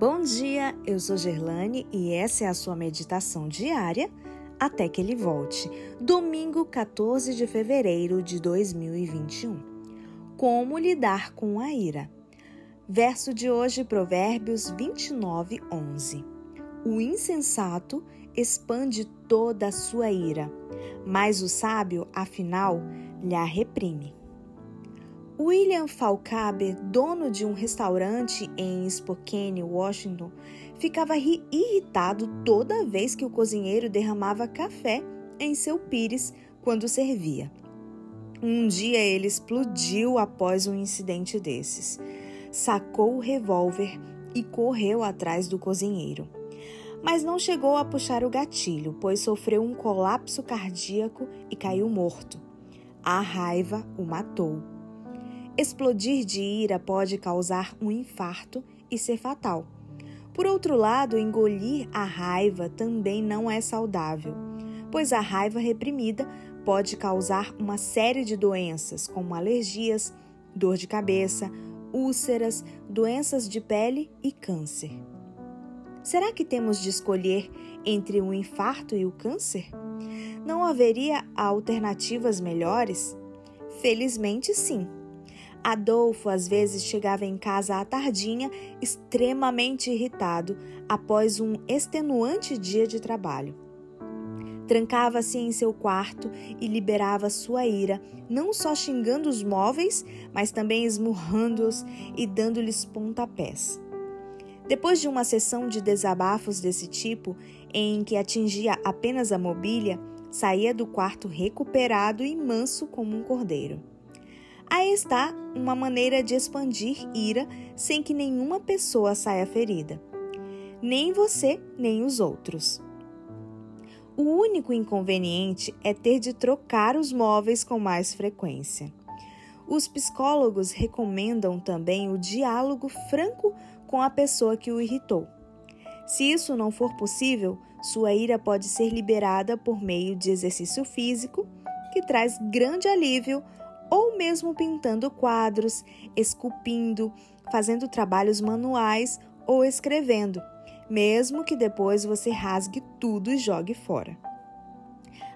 Bom dia, eu sou Gerlane e essa é a sua meditação diária até que ele volte. Domingo 14 de fevereiro de 2021. Como lidar com a ira? Verso de hoje, Provérbios 29, 11. O insensato expande toda a sua ira, mas o sábio, afinal, lhe reprime. William Falcabe, dono de um restaurante em Spokane, Washington, ficava irritado toda vez que o cozinheiro derramava café em seu pires quando servia. Um dia ele explodiu após um incidente desses. Sacou o revólver e correu atrás do cozinheiro. Mas não chegou a puxar o gatilho, pois sofreu um colapso cardíaco e caiu morto. A raiva o matou. Explodir de ira pode causar um infarto e ser fatal. Por outro lado, engolir a raiva também não é saudável, pois a raiva reprimida pode causar uma série de doenças, como alergias, dor de cabeça, úlceras, doenças de pele e câncer. Será que temos de escolher entre o infarto e o câncer? Não haveria alternativas melhores? Felizmente, sim. Adolfo às vezes chegava em casa à tardinha, extremamente irritado, após um extenuante dia de trabalho. Trancava-se em seu quarto e liberava sua ira, não só xingando os móveis, mas também esmurrando-os e dando-lhes pontapés. Depois de uma sessão de desabafos desse tipo, em que atingia apenas a mobília, saía do quarto recuperado e manso como um cordeiro. Aí está uma maneira de expandir ira sem que nenhuma pessoa saia ferida. Nem você, nem os outros. O único inconveniente é ter de trocar os móveis com mais frequência. Os psicólogos recomendam também o diálogo franco com a pessoa que o irritou. Se isso não for possível, sua ira pode ser liberada por meio de exercício físico, que traz grande alívio ou mesmo pintando quadros, esculpindo, fazendo trabalhos manuais ou escrevendo, mesmo que depois você rasgue tudo e jogue fora.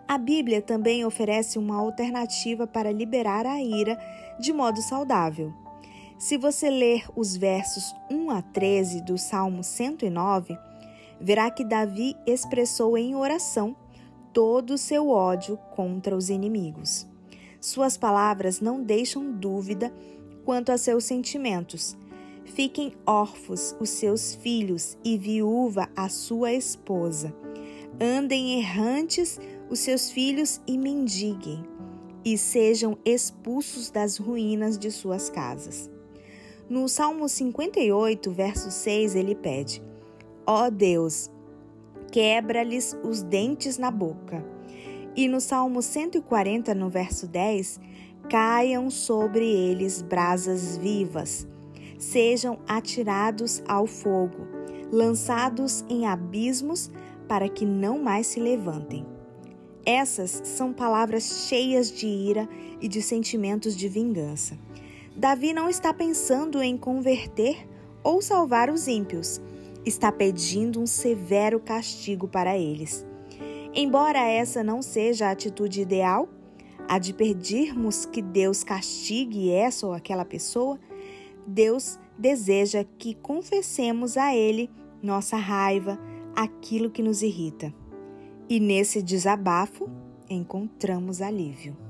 A Bíblia também oferece uma alternativa para liberar a ira de modo saudável. Se você ler os versos 1 a 13 do Salmo 109, verá que Davi expressou em oração todo o seu ódio contra os inimigos. Suas palavras não deixam dúvida quanto a seus sentimentos. Fiquem órfãos os seus filhos e viúva a sua esposa. Andem errantes os seus filhos e mendiguem, e sejam expulsos das ruínas de suas casas. No Salmo 58, verso 6, ele pede: Ó oh Deus, quebra-lhes os dentes na boca e no Salmo 140, no verso 10, caiam sobre eles brasas vivas, sejam atirados ao fogo, lançados em abismos para que não mais se levantem. Essas são palavras cheias de ira e de sentimentos de vingança. Davi não está pensando em converter ou salvar os ímpios, está pedindo um severo castigo para eles. Embora essa não seja a atitude ideal, a de pedirmos que Deus castigue essa ou aquela pessoa, Deus deseja que confessemos a Ele nossa raiva, aquilo que nos irrita. E nesse desabafo encontramos alívio.